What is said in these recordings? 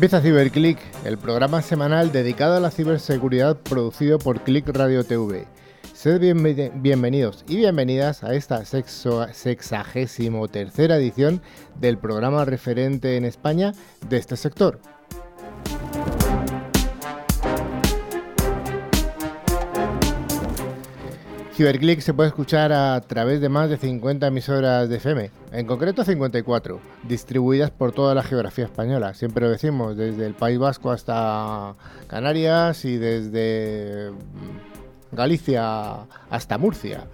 Empieza CiberClick, el programa semanal dedicado a la ciberseguridad producido por Click Radio TV. Sed bienvenidos y bienvenidas a esta sexagésimo tercera edición del programa referente en España de este sector. Ciberclick se puede escuchar a través de más de 50 emisoras de FM, en concreto 54, distribuidas por toda la geografía española. Siempre lo decimos, desde el País Vasco hasta Canarias y desde mm, Galicia hasta Murcia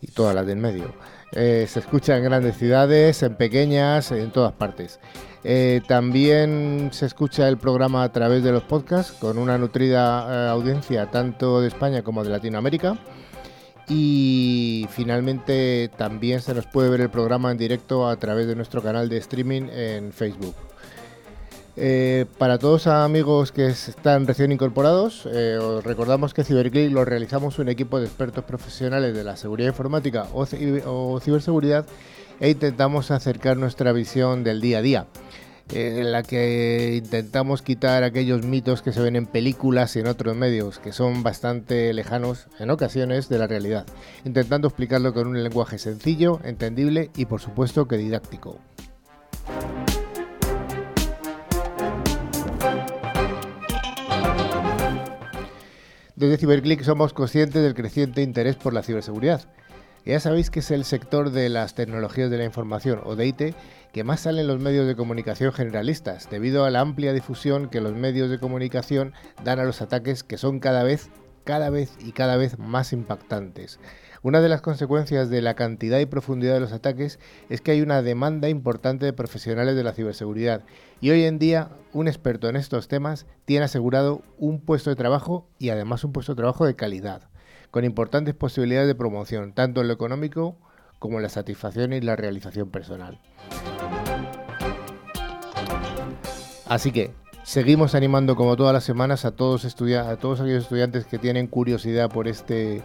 y todas las del medio. Eh, se escucha en grandes ciudades, en pequeñas, en todas partes. Eh, también se escucha el programa a través de los podcasts con una nutrida eh, audiencia tanto de España como de Latinoamérica. Y finalmente también se nos puede ver el programa en directo a través de nuestro canal de streaming en Facebook. Eh, para todos amigos que están recién incorporados, eh, os recordamos que CiberClick lo realizamos un equipo de expertos profesionales de la seguridad informática o ciberseguridad e intentamos acercar nuestra visión del día a día en la que intentamos quitar aquellos mitos que se ven en películas y en otros medios, que son bastante lejanos en ocasiones de la realidad, intentando explicarlo con un lenguaje sencillo, entendible y por supuesto que didáctico. Desde CiberClick somos conscientes del creciente interés por la ciberseguridad. Ya sabéis que es el sector de las tecnologías de la información o de IT que más salen los medios de comunicación generalistas, debido a la amplia difusión que los medios de comunicación dan a los ataques que son cada vez, cada vez y cada vez más impactantes. Una de las consecuencias de la cantidad y profundidad de los ataques es que hay una demanda importante de profesionales de la ciberseguridad y hoy en día un experto en estos temas tiene asegurado un puesto de trabajo y además un puesto de trabajo de calidad, con importantes posibilidades de promoción, tanto en lo económico como en la satisfacción y la realización personal. Así que seguimos animando como todas las semanas a todos, a todos aquellos estudiantes que tienen curiosidad por este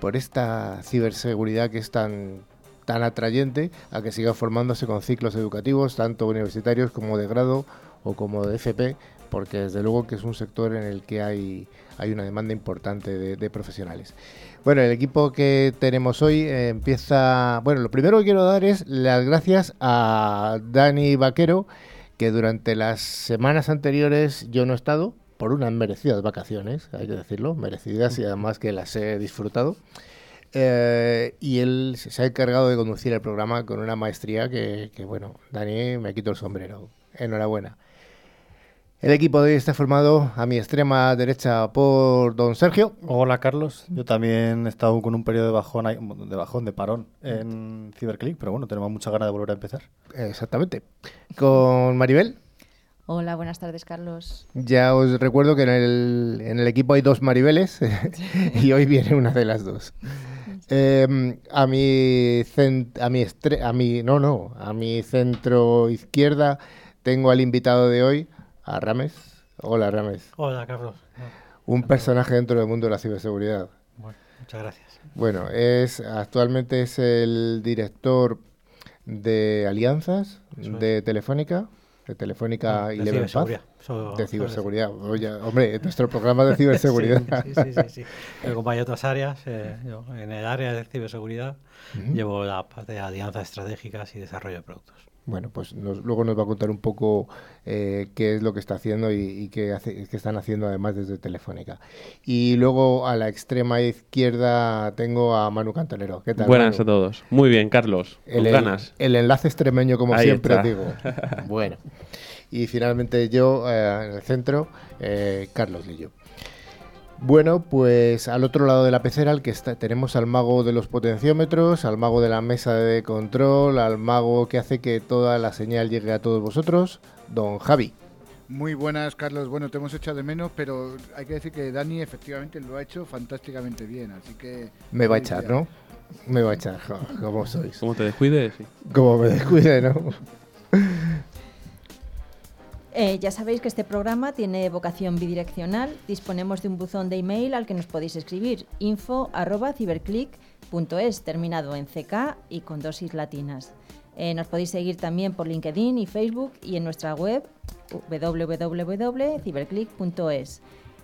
por esta ciberseguridad que es tan tan atrayente a que sigan formándose con ciclos educativos tanto universitarios como de grado o como de FP porque desde luego que es un sector en el que hay, hay una demanda importante de, profesionales. Bueno, el equipo que tenemos hoy eh, empieza... Bueno, lo primero que quiero dar es las gracias a Dani Vaquero, que durante las semanas anteriores yo no he estado por unas merecidas vacaciones, hay que decirlo, merecidas y además que las he disfrutado. Eh, y él se ha encargado de conducir el programa con una maestría que, que, bueno, Dani, me quito el sombrero. Enhorabuena. El equipo de hoy está formado a mi extrema derecha por don Sergio. Hola Carlos, yo también he estado con un periodo de bajón, de bajón, de parón en Cyberclick, pero bueno, tenemos mucha ganas de volver a empezar. Exactamente. Con Maribel. Hola, buenas tardes Carlos. Ya os recuerdo que en el, en el equipo hay dos Maribeles y hoy viene una de las dos. Em, a mi a mi a mi no no a mi centro izquierda tengo al invitado de hoy a Rames. Hola, Rames. Hola, Carlos. Un personaje dentro del mundo de la ciberseguridad. Bueno, muchas gracias. Bueno, es actualmente es el director de alianzas de Telefónica, de Telefónica y de ciberseguridad. de ciberseguridad. hombre, nuestro programa de ciberseguridad. sí, sí, sí, sí, Acompaño otras áreas. Eh, en el área de ciberseguridad llevo la parte de alianzas estratégicas y desarrollo de productos. Bueno, pues luego nos va a contar un poco eh, qué es lo que está haciendo y, qué, hace, qué, están haciendo además desde Telefónica. Y luego a la extrema izquierda tengo a Manu Cantonero. ¿Qué tal? Buenas a todos. Muy bien, Carlos. El, ganas. El, enlace extremeño, como siempre digo. bueno. Y finalmente yo eh, en el centro, eh, Carlos Lillo. Bueno, pues al otro lado de la pecera al que está, tenemos al mago de los potenciómetros, al mago de la mesa de control, al mago que hace que toda la señal llegue a todos vosotros, don Javi. Muy buenas, Carlos. Bueno, te hemos echado de menos, pero hay que decir que Dani efectivamente lo ha hecho fantásticamente bien, así que... Me va a echar, ¿no? Me va a echar, ¿cómo sois? Como te descuides, sí. Como me descuide, ¿no? Eh, ya sabéis que este programa tiene vocación bidireccional. Disponemos de un buzón de email al que nos podéis escribir info.ciberclick.es, terminado en CK y con dosis latinas. Eh, nos podéis seguir también por LinkedIn y Facebook y en nuestra web www.ciberclick.es.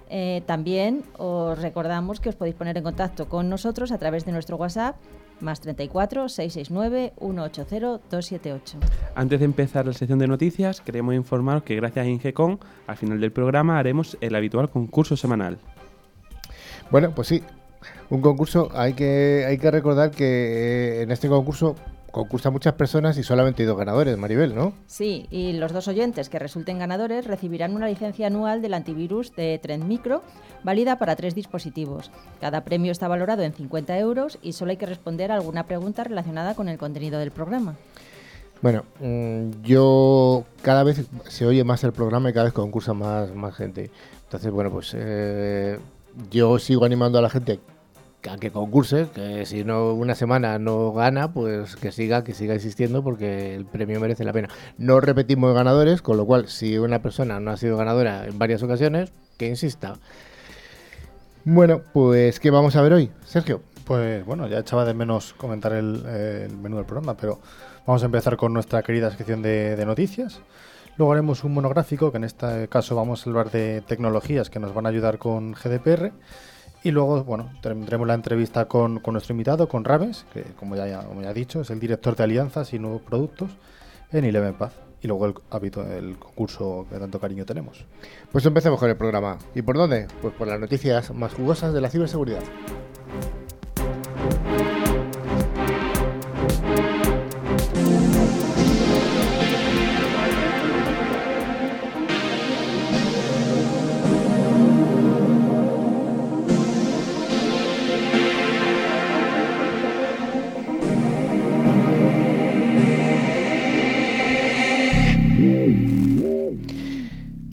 Eh, también os recordamos que os podéis poner en contacto con nosotros a través de nuestro WhatsApp más 34 669 180 278. Antes de empezar la sección de noticias, queremos informaros que gracias a Ingecon, al final del programa haremos el habitual concurso semanal. Bueno, pues sí, un concurso, hay que, hay que recordar que eh, en este concurso concursan muchas personas y solamente hay dos ganadores, Maribel, ¿no? Sí, y los dos oyentes que resulten ganadores recibirán una licencia anual del antivirus de Trend Micro, válida para tres dispositivos. Cada premio está valorado en 50 euros y solo hay que responder a alguna pregunta relacionada con el contenido del programa. Bueno, mm, yo cada vez se oye más el programa y cada vez concursa más, más gente. Entonces, bueno, pues eh, yo sigo animando a la gente a que concurse, que si no una semana no gana, pues que siga, que siga existiendo porque el premio merece la pena. No repetimos ganadores, con lo cual si una persona no ha sido ganadora en varias ocasiones, que insista. Bueno, pues ¿qué vamos a ver hoy, Sergio? Pues bueno, ya echaba de menos comentar el, menú del programa, pero vamos a empezar con nuestra querida sección de, de noticias. Luego haremos un monográfico, que en este caso vamos a hablar de tecnologías que nos van a ayudar con GDPR. Y luego, bueno, tendremos la entrevista con, con nuestro invitado, con Raves, que como ya, como ya he dicho, es el director de alianzas y nuevos productos en Eleven Path. Y luego el hábito, el concurso que tanto cariño tenemos. Pues empecemos con el programa. ¿Y por dónde? Pues por las noticias más jugosas de la ciberseguridad.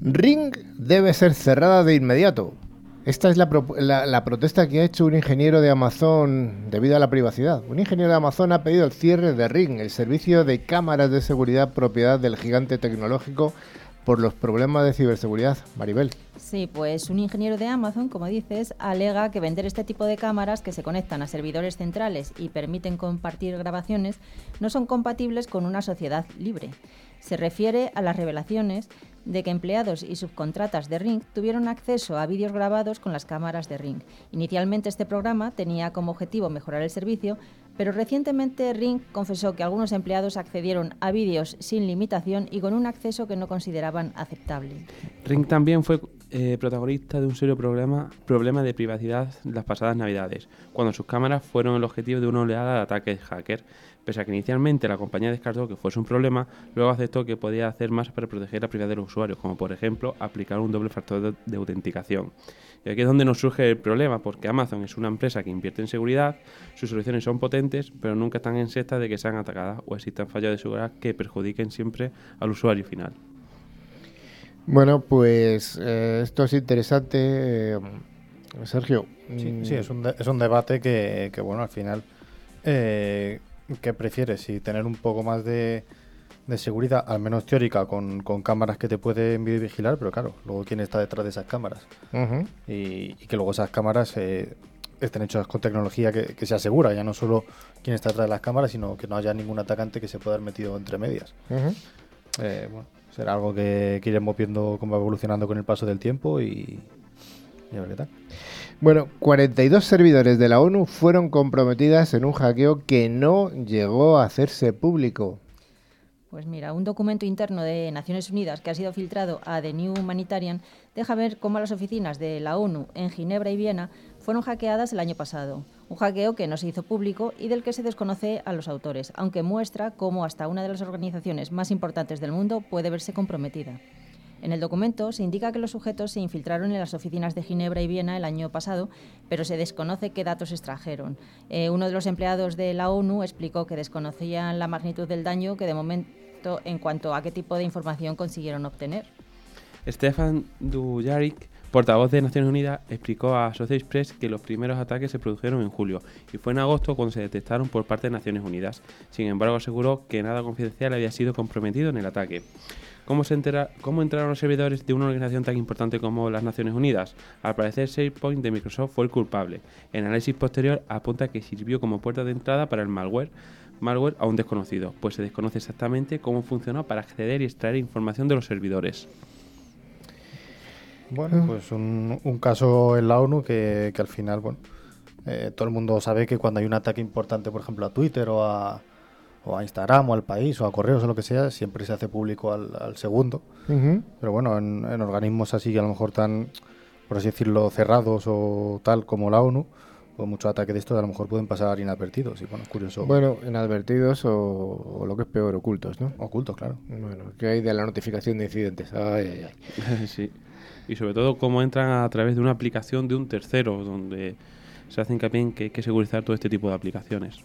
Ring debe ser cerrada de inmediato. Esta es la, la protesta que ha hecho un ingeniero de Amazon debido a la privacidad. Un ingeniero de Amazon ha pedido el cierre de Ring, el servicio de cámaras de seguridad propiedad del gigante tecnológico, por los problemas de ciberseguridad. Maribel. Sí, pues un ingeniero de Amazon, como dices, alega que vender este tipo de cámaras que se conectan a servidores centrales y permiten compartir grabaciones no son compatibles con una sociedad libre. Se refiere a las revelaciones de que empleados y subcontratas de Ring tuvieron acceso a vídeos grabados con las cámaras de Ring. Inicialmente este programa tenía como objetivo mejorar el servicio, pero recientemente Ring confesó que algunos empleados accedieron a vídeos sin limitación y con un acceso que no consideraban aceptable. Ring también fue eh, protagonista de un serio problema, de privacidad las pasadas navidades, cuando sus cámaras fueron el objetivo de una oleada de ataques hacker. Pese a que inicialmente la compañía descartó que fuese un problema, luego aceptó que podía hacer más para proteger la privacidad de los usuarios, como por ejemplo aplicar un doble factor de, de autenticación. Y aquí es donde nos surge el problema, porque Amazon es una empresa que invierte en seguridad, sus soluciones son potentes, pero nunca están en sexta de que sean atacadas o existan fallos de seguridad que perjudiquen siempre al usuario final. Bueno, pues eh, esto es interesante. eh, Sergio. Sí, mm, sí, es un, de- es un debate que, que, bueno, al final, eh, ¿qué prefieres? Si tener un poco más de, de seguridad, al menos teórica, con, con cámaras que te pueden vigilar, pero claro, luego quién está detrás de esas cámaras. Y, y que luego esas cámaras eh, estén hechas con tecnología que, que sea segura, ya no solo quién está detrás de las cámaras, sino que no haya ningún atacante que se pueda haber metido entre medias. Eh, bueno, será algo que, que iremos viendo cómo va evolucionando con el paso del tiempo y, y a ver qué tal. Bueno, 42 servidores de la ONU fueron comprometidas en un hackeo que no llegó a hacerse público. Pues mira, un documento interno de Naciones Unidas que ha sido filtrado a The New Humanitarian deja ver cómo las oficinas de la ONU en Ginebra y Viena fueron hackeadas el año pasado. Un hackeo que no se hizo público y del que se desconoce a los autores, aunque muestra cómo hasta una de las organizaciones más importantes del mundo puede verse comprometida. En el documento se indica que los sujetos se infiltraron en las oficinas de Ginebra y Viena el año pasado, pero se desconoce qué datos extrajeron. Eh, uno de los empleados de la ONU explicó que desconocían la magnitud del daño que de momento en cuanto a qué tipo de información consiguieron obtener. Stefan Dujarric, portavoz de Naciones Unidas, explicó a Associated Press que los primeros ataques se produjeron en julio y fue en agosto cuando se detectaron por parte de Naciones Unidas. Sin embargo, aseguró que nada confidencial había sido comprometido en el ataque. ¿Cómo, se entera, ¿Cómo entraron los servidores de una organización tan importante como las Naciones Unidas? Al parecer, SharePoint de Microsoft fue el culpable. El análisis posterior apunta que sirvió como puerta de entrada para el malware malware aún desconocidos, pues se desconoce exactamente cómo funciona para acceder y extraer información de los servidores. Bueno, pues un, un caso en la ONU que, que al final, bueno, eh, todo el mundo sabe que cuando hay un ataque importante, por ejemplo, a Twitter o a, o a Instagram o al país o a correos o lo que sea, siempre se hace público al, al segundo. Pero bueno, en, en organismos así, a lo mejor tan, por así decirlo, cerrados o tal como la ONU, pues muchos ataques de estos a lo mejor pueden pasar inadvertidos. Y bueno, curioso. Bueno, inadvertidos o, o lo que es peor, ocultos, ¿no? Ocultos, claro. Bueno, ¿qué hay de la notificación de incidentes? Ay, ay, ay. sí. Y sobre todo cómo entran a través de una aplicación de un tercero, donde se hace hincapié en que hay que segurizar todo este tipo de aplicaciones.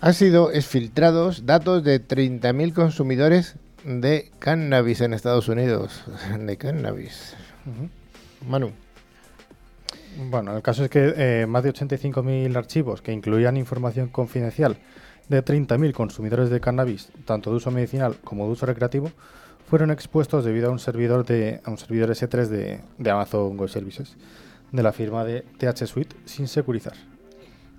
Han sido exfiltrados datos de 30.000 consumidores de cannabis en Estados Unidos. De cannabis. Manu. Bueno, el caso es que eh, más de 85.000 archivos que incluían información confidencial de 30.000 consumidores de cannabis, tanto de uso medicinal como de uso recreativo, fueron expuestos debido a un servidor de a un servidor S3 de, de Amazon Web Services de la firma de TH Suite sin securizar.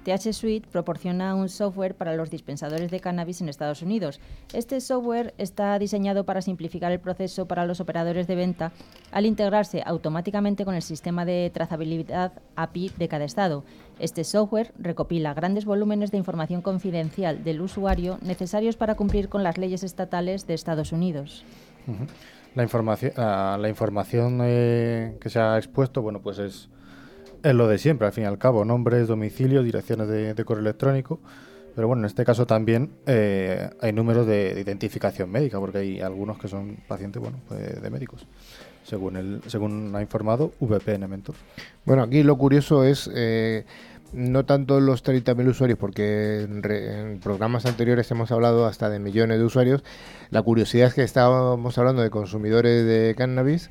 TH Suite proporciona un software para los dispensadores de cannabis en Estados Unidos. Este software está diseñado para simplificar el proceso para los operadores de venta al integrarse automáticamente con el sistema de trazabilidad API de cada estado. Este software recopila grandes volúmenes de información confidencial del usuario necesarios para cumplir con las leyes estatales de Estados Unidos. La información eh, que se ha expuesto, bueno, pues es, es lo de siempre, al fin y al cabo, nombres, domicilios, direcciones de, correo electrónico. Pero bueno, en este caso también eh, hay números de, de identificación médica, porque hay algunos que son pacientes, bueno, pues de médicos, según el, según ha informado VPN Mentor. Bueno, aquí lo curioso es eh, no tanto los 30.000 usuarios, porque en, re- en programas anteriores hemos hablado hasta de millones de usuarios. La curiosidad es que estábamos hablando de consumidores de cannabis,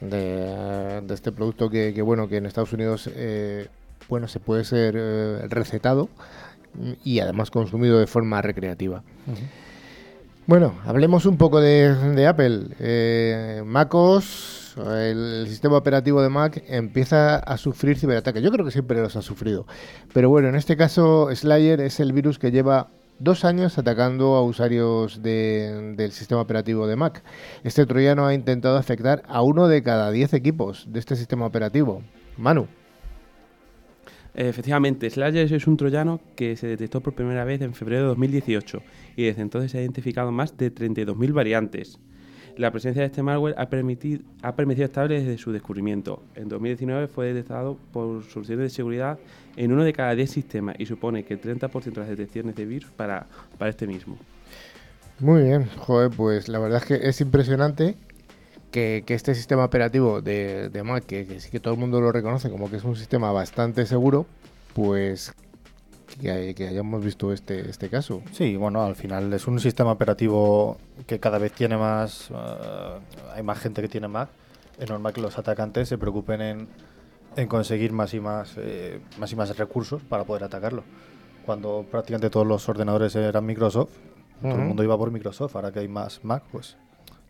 de, de este producto que, que, bueno, que en Estados Unidos eh, bueno, se puede ser eh, recetado y además consumido de forma recreativa. Bueno, hablemos un poco de, de Apple. Eh, MacOS, el sistema operativo de Mac, empieza a sufrir ciberataques. Yo creo que siempre los ha sufrido. Pero bueno, en este caso, Slayer es el virus que lleva dos años atacando a usuarios de- del sistema operativo de Mac. Este troyano ha intentado afectar a uno de cada diez equipos de este sistema operativo. Manu. Efectivamente, Slayer es un troyano que se detectó por primera vez en febrero de 2018 y desde entonces se ha identificado más de 32.000 variantes. La presencia de este malware ha, permitido, ha estable desde su descubrimiento. En 2019 fue detectado por soluciones de seguridad en uno de cada 10 sistemas y supone que el 30% de las detecciones de virus para, para este mismo. Muy bien, joder, pues la verdad es que es impresionante que, este sistema operativo de, Mac, que sí que todo el mundo lo reconoce como que es un sistema bastante seguro, pues que, que hayamos visto este, este caso. Sí, bueno, al final es un sistema operativo que cada vez tiene más. eh, hay más gente que tiene Mac. Es normal que los atacantes se preocupen en, en conseguir más y más, eh, más y más recursos para poder atacarlo. Cuando prácticamente todos los ordenadores eran Microsoft, todo el mundo iba por Microsoft. Ahora que hay más Mac, pues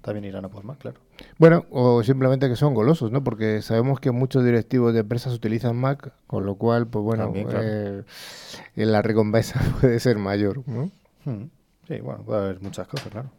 también irán a por Mac, claro. Bueno, o simplemente que son golosos, ¿no? Porque sabemos que muchos directivos de empresas utilizan Mac, con lo cual, pues bueno, También, claro. eh, la recompensa puede ser mayor, ¿no? Hmm. Sí, bueno, puede haber muchas cosas, claro.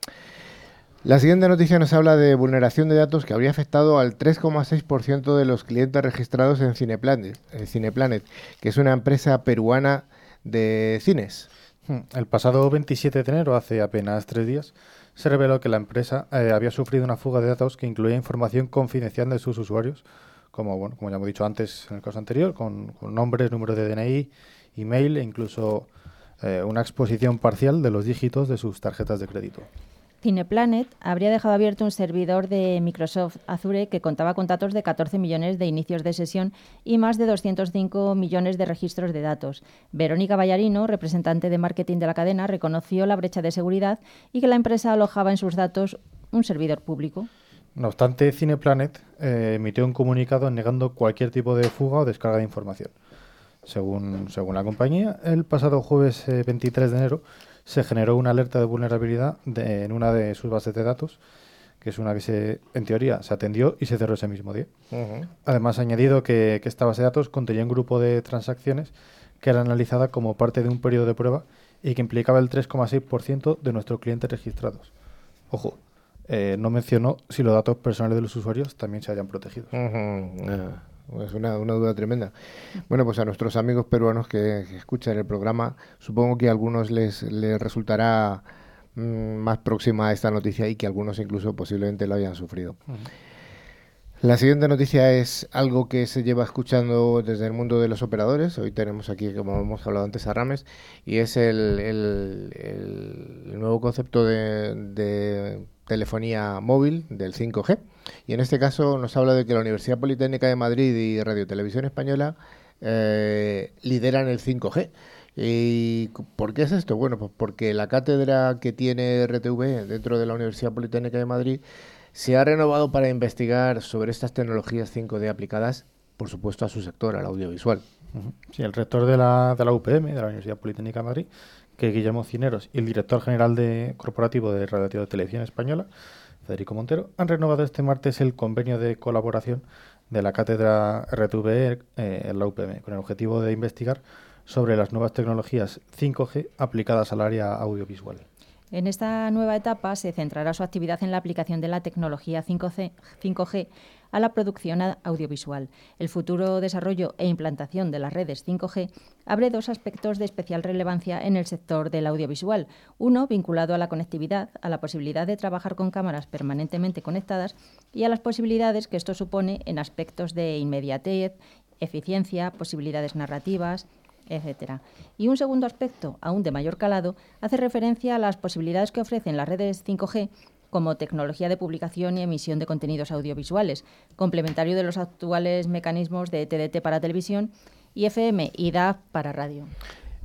La siguiente noticia nos habla de vulneración de datos que habría afectado al 3,6% de los clientes registrados en Cineplanet, Cineplanet, que es una empresa peruana de cines. Hmm. El pasado 27 de enero, hace apenas tres días, se reveló que la empresa eh, había sufrido una fuga de datos que incluía información confidencial de sus usuarios, como, bueno, como ya hemos dicho antes en el caso anterior, con, con nombres, número de DNI, email e incluso eh, una exposición parcial de los dígitos de sus tarjetas de crédito. Cineplanet habría dejado abierto un servidor de Microsoft Azure que contaba con datos de 14 millones de inicios de sesión y más de 205 millones de registros de datos. Verónica Vallarino, representante de marketing de la cadena, reconoció la brecha de seguridad y que la empresa alojaba en sus datos un servidor público. No obstante, Cineplanet eh, emitió un comunicado negando cualquier tipo de fuga o descarga de información. Según, según la compañía, el pasado jueves eh, 23 de enero se generó una alerta de vulnerabilidad de- en una de sus bases de datos, que es una que se, en teoría se atendió y se cerró ese mismo día. Además, ha añadido que, que esta base de datos contenía un grupo de transacciones que era analizada como parte de un periodo de prueba y que implicaba el 3,6% de nuestros clientes registrados. Ojo, eh, no mencionó si los datos personales de los usuarios también se hayan protegido. Es una, duda tremenda. Bueno, pues a nuestros amigos peruanos que, escuchan el programa, supongo que a algunos les, les resultará mm, más próxima a esta noticia y que algunos incluso posiblemente lo hayan sufrido. La siguiente noticia es algo que se lleva escuchando desde el mundo de los operadores. Hoy tenemos aquí, como hemos hablado antes, a Rames, y es el, el, nuevo concepto de, telefonía móvil del 5G. Y en este caso nos habla de que la Universidad Politécnica de Madrid y Radio Televisión Española eh, lideran el 5G. ¿Y por qué es esto? Bueno, pues porque la cátedra que tiene RTV dentro de la Universidad Politécnica de Madrid se ha renovado para investigar sobre estas tecnologías 5D aplicadas, por supuesto, a su sector, al audiovisual. Sí, el rector de la, de la UPM, de la Universidad Politécnica de Madrid, que Guillermo Cineros, y el director general de corporativo de Radio y Televisión Española, Federico Montero, han renovado este martes el convenio de colaboración de la cátedra RTV eh, en la UPM, con el objetivo de investigar sobre las nuevas tecnologías 5G aplicadas al área audiovisual. En esta nueva etapa se centrará su actividad en la aplicación de la tecnología 5C, 5G a la producción audiovisual. El futuro desarrollo e implantación de las redes 5G abre dos aspectos de especial relevancia en el sector del audiovisual. Uno, vinculado a la conectividad, a la posibilidad de trabajar con cámaras permanentemente conectadas y a las posibilidades que esto supone en aspectos de inmediatez, eficiencia, posibilidades narrativas, etcétera. Y un segundo aspecto, aún de mayor calado, hace referencia a las posibilidades que ofrecen las redes 5G como tecnología de publicación y emisión de contenidos audiovisuales, complementario de los actuales mecanismos de TDT para televisión y FM y DAF para radio.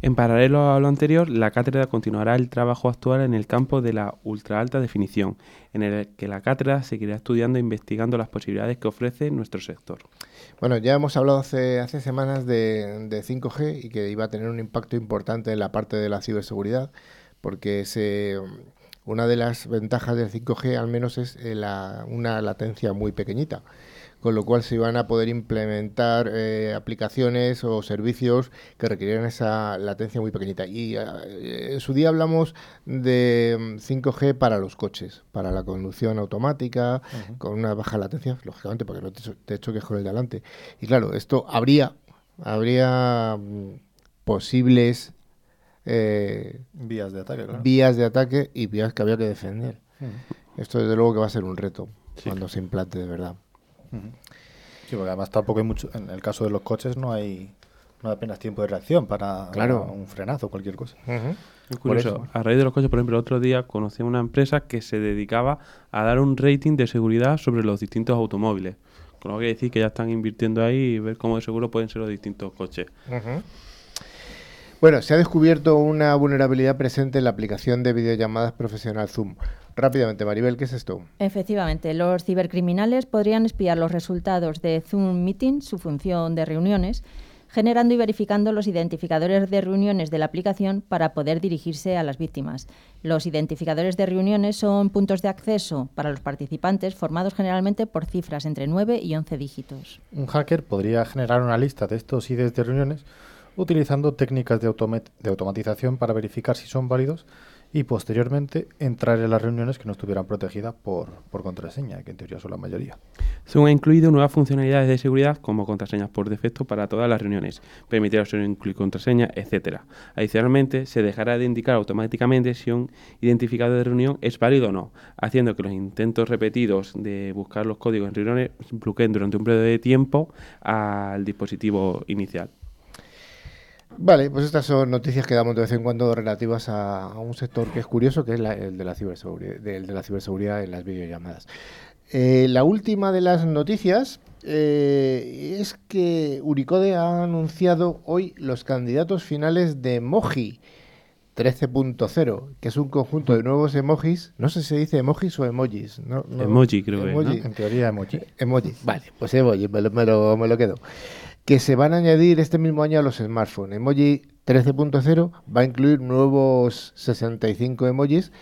En paralelo a lo anterior, la cátedra continuará el trabajo actual en el campo de la ultra alta definición, en el que la cátedra seguirá estudiando e investigando las posibilidades que ofrece nuestro sector. Bueno, ya hemos hablado hace, hace semanas de, 5G y que iba a tener un impacto importante en la parte de la ciberseguridad, porque se, una de las ventajas del 5G al menos es eh, una latencia muy pequeñita con lo cual se iban a poder implementar eh, aplicaciones o servicios que requirieran esa latencia muy pequeñita. Y eh, en su día hablamos de 5G mm, para los coches, para la conducción automática, con una baja latencia, lógicamente, porque no te, que es con el de adelante. Y claro, esto habría, habría mm, posibles eh, vías de ataque, vías de ataque y vías que había que defender. Esto desde luego que va a ser un reto cuando se implante de verdad. Sí, porque además tampoco hay mucho. En el caso de los coches no hay, no hay apenas tiempo de reacción para, un frenazo o cualquier cosa. curioso. A raíz de los coches, por ejemplo, el otro día conocí una empresa que se dedicaba a dar un rating de seguridad sobre los distintos automóviles. Con lo que decir que ya están invirtiendo ahí y ver cómo de seguro pueden ser los distintos coches. Bueno, se ha descubierto una vulnerabilidad presente en la aplicación de videollamadas profesional Zoom. Rápidamente, Maribel, ¿qué es esto? Efectivamente, los cibercriminales podrían espiar los resultados de Zoom Meeting, su función de reuniones, generando y verificando los identificadores de reuniones de la aplicación para poder dirigirse a las víctimas. Los identificadores de reuniones son puntos de acceso para los participantes formados generalmente por cifras entre 9 y 11 dígitos. Un hacker podría generar una lista de estos IDs de reuniones utilizando técnicas de, automatización para verificar si son válidos y posteriormente entrar en las reuniones que no estuvieran protegidas por, contraseña, que en teoría son la mayoría. Zoom ha incluido nuevas funcionalidades de seguridad como contraseñas por defecto para todas las reuniones, permitir al usuario incluir contraseña, etc. Adicionalmente, se dejará de indicar automáticamente si un identificador de reunión es válido o no, haciendo que los intentos repetidos de buscar los códigos en reuniones bloqueen durante un periodo de tiempo al dispositivo inicial. Vale, pues estas son noticias que damos de vez en cuando relativas a, un sector que es curioso, que es el, de la ciberseguridad, de, la ciberseguridad en las videollamadas. Eh, la última de las noticias eh, es que Uricode ha anunciado hoy los candidatos finales de Emoji 13.0, que es un conjunto de nuevos emojis. No sé si se dice emojis o emojis. No, emoji, creo que. En teoría, emoji. Emoji, vale, pues emoji, me lo, me lo, me lo quedo que se van a añadir este mismo año a los smartphones. Emoji 13.0 va a incluir nuevos 65 emojis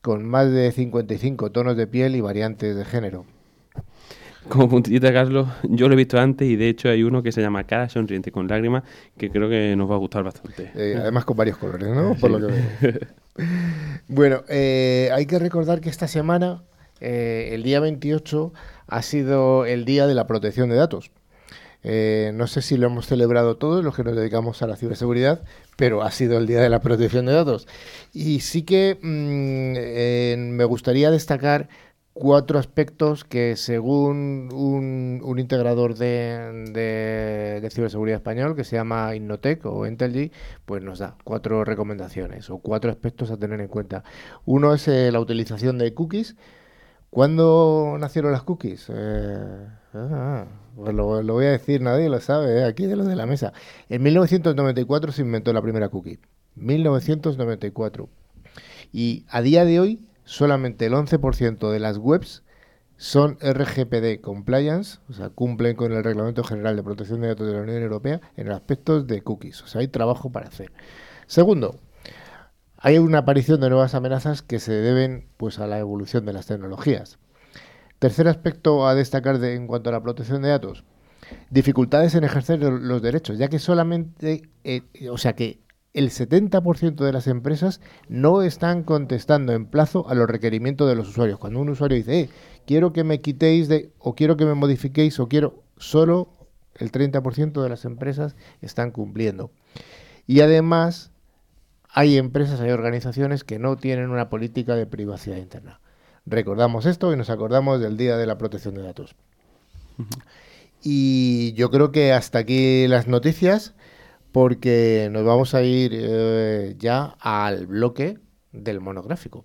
con más de 55 tonos de piel y variantes de género. como puntillita, Carlos, yo lo he visto antes y de hecho hay uno que se llama Cara Sonriente con Lágrimas que creo que nos va a gustar bastante. Eh, además con varios colores, ¿no? Por lo que veo. bueno, eh, hay que recordar que esta semana, eh, el día 28, ha sido el día de la protección de datos. Eh, no sé si lo hemos celebrado todos los que nos dedicamos a la ciberseguridad, pero ha sido el Día de la Protección de Datos. Y sí que mm, eh, me gustaría destacar cuatro aspectos que según un, integrador de, ciberseguridad español que se llama Innotec o Intelgi, pues nos da cuatro recomendaciones o cuatro aspectos a tener en cuenta. Uno es eh, la utilización de cookies. ¿Cuándo nacieron las cookies? Ah, pues lo, voy a decir, nadie lo sabe, ¿eh? aquí de los de la mesa. En 1994 se inventó la primera cookie. 1994. Y a día de hoy, solamente el 11% de las webs son RGPD compliance, o sea, cumplen con el Reglamento General de Protección de Datos de la Unión Europea en aspectos de cookies. O sea, hay trabajo para hacer. Segundo, hay una aparición de nuevas amenazas que se deben pues a la evolución de las tecnologías. Tercer aspecto a destacar en cuanto a la protección de datos. Dificultades en ejercer los derechos, ya que solamente, eh, o sea que el 70% de las empresas no están contestando en plazo a los requerimientos de los usuarios. Cuando un usuario dice, eh, quiero que me quitéis de, o quiero que me modifiquéis, o quiero, solo el 30% de las empresas están cumpliendo. Y además, hay empresas, hay organizaciones que no tienen una política de privacidad interna recordamos esto y nos acordamos del Día de la Protección de Datos. Y yo creo que hasta aquí las noticias, porque nos vamos a ir eh, ya al bloque del monográfico.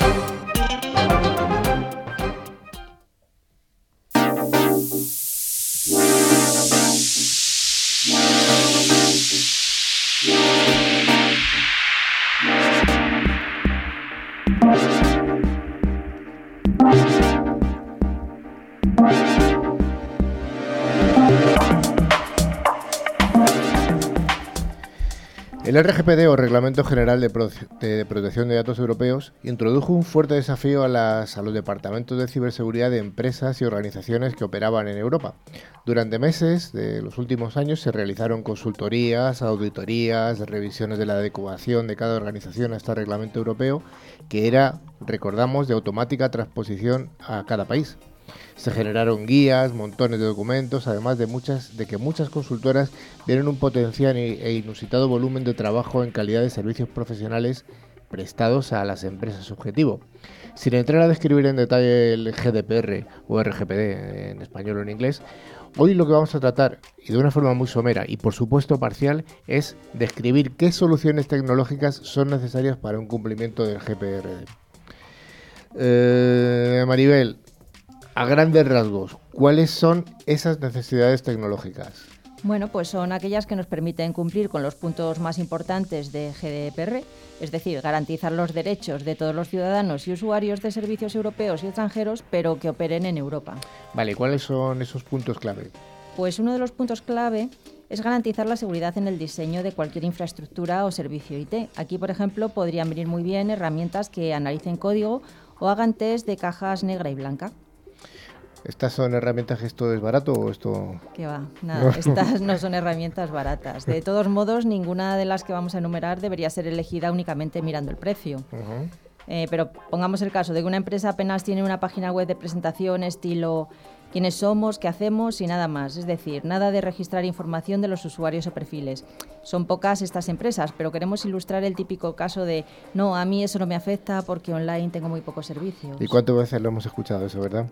El RGPD o Reglamento General de, Protección de Datos Europeos introdujo un fuerte desafío a, los departamentos de ciberseguridad de empresas y organizaciones que operaban en Europa. Durante meses de los últimos años se realizaron consultorías, auditorías, revisiones de la adecuación de cada organización a este reglamento europeo, que era, recordamos, de automática transposición a cada país. Se generaron guías, montones de documentos, además de, que muchas consultoras vieron un potencial e inusitado volumen de trabajo en calidad de servicios profesionales prestados a las empresas objetivo. Sin entrar a describir en detalle el GDPR o RGPD en español o en inglés, hoy lo que vamos a tratar, y de una forma muy somera y por supuesto parcial, es describir qué soluciones tecnológicas son necesarias para un cumplimiento del GPRD. Eh, Maribel, a grandes rasgos, ¿cuáles son esas necesidades tecnológicas? Bueno, pues son aquellas que nos permiten cumplir con los puntos más importantes de GDPR, es decir, garantizar los derechos de todos los ciudadanos y usuarios de servicios europeos y extranjeros, pero que operen en Europa. Vale, ¿cuáles son esos puntos clave? Pues uno de los puntos clave es garantizar la seguridad en el diseño de cualquier infraestructura o servicio IT. Aquí, por ejemplo, podrían venir muy bien herramientas que analicen código o hagan test de cajas negra y blanca. ¿Estas son herramientas que esto es barato o esto...? Que va, nada, estas no son herramientas baratas. De todos modos, ninguna de las que vamos a enumerar debería ser elegida únicamente mirando el precio. Eh, pero pongamos el caso de que una empresa apenas tiene una página web de presentación estilo quiénes somos, qué hacemos y nada más. Es decir, nada de registrar información de los usuarios o perfiles. Son pocas estas empresas, pero queremos ilustrar el típico caso de no, a mí eso no me afecta porque online tengo muy pocos servicios. ¿Y cuántas veces lo hemos escuchado eso, verdad?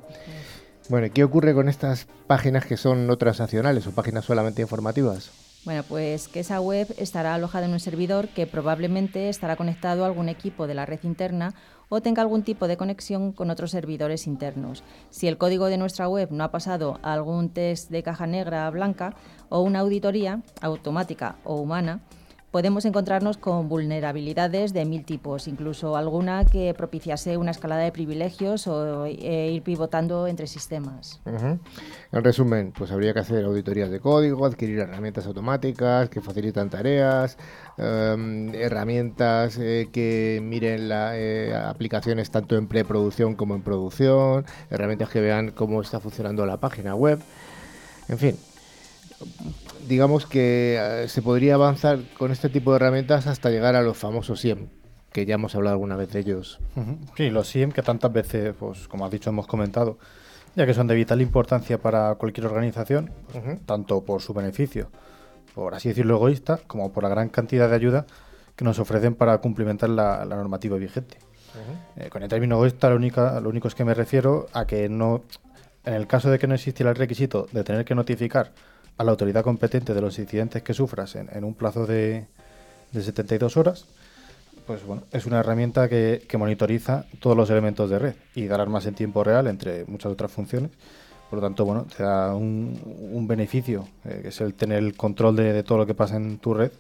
Bueno, ¿qué ocurre con estas páginas que son no transaccionales o páginas solamente informativas? Bueno, pues que esa web estará alojada en un servidor que probablemente estará conectado a algún equipo de la red interna o tenga algún tipo de conexión con otros servidores internos. Si el código de nuestra web no ha pasado algún test de caja negra blanca o una auditoría automática o humana, podemos encontrarnos con vulnerabilidades de mil tipos, incluso alguna que propiciase una escalada de privilegios o e ir pivotando entre sistemas. En resumen, pues habría que hacer auditorías de código, adquirir herramientas automáticas que facilitan tareas, em, herramientas eh, que miren las eh, aplicaciones tanto en preproducción como en producción, herramientas que vean cómo está funcionando la página web, en fin digamos que eh, se podría avanzar con este tipo de herramientas hasta llegar a los famosos SIEM, que ya hemos hablado alguna vez de ellos. Sí, los SIEM que tantas veces, pues como has dicho, hemos comentado, ya que son de vital importancia para cualquier organización, tanto por su beneficio, por así decirlo egoísta, como por la gran cantidad de ayuda que nos ofrecen para cumplimentar la, normativa vigente. Eh, con el término egoísta, lo, única, lo único es que me refiero a que no, en el caso de que no existiera el requisito de tener que notificar a la autoridad competente de los incidentes que sufras en, un plazo de, de, 72 horas, pues bueno, es una herramienta que, monitoriza todos los elementos de red y da alarmas en tiempo real, entre muchas otras funciones. Por lo tanto, bueno, te da un, beneficio, eh, que es el tener el control de, todo lo que pasa en tu red,